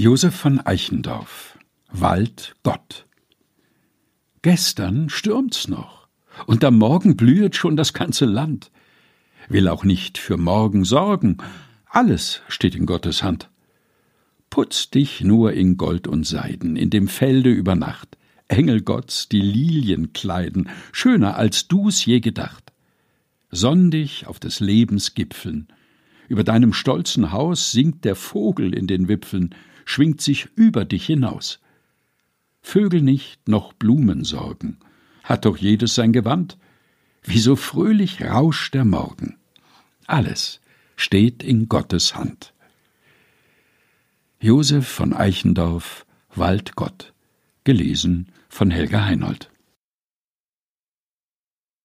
Josef von Eichendorff Wald Gott Gestern stürmt's noch, und am Morgen blühet schon das ganze Land. Will auch nicht für morgen sorgen, alles steht in Gottes Hand. Putz dich nur in Gold und Seiden, in dem Felde über Nacht, Engel Gotts, die Lilien kleiden, schöner als du's je gedacht. Sonn dich auf des Lebens Gipfeln, über deinem stolzen Haus singt der Vogel in den Wipfeln, schwingt sich über dich hinaus. Vögel nicht, noch Blumen sorgen, hat doch jedes sein Gewand, wie so fröhlich rauscht der Morgen. Alles steht in Gottes Hand. Josef von Eichendorff Wald Gott gelesen von Helga Heinold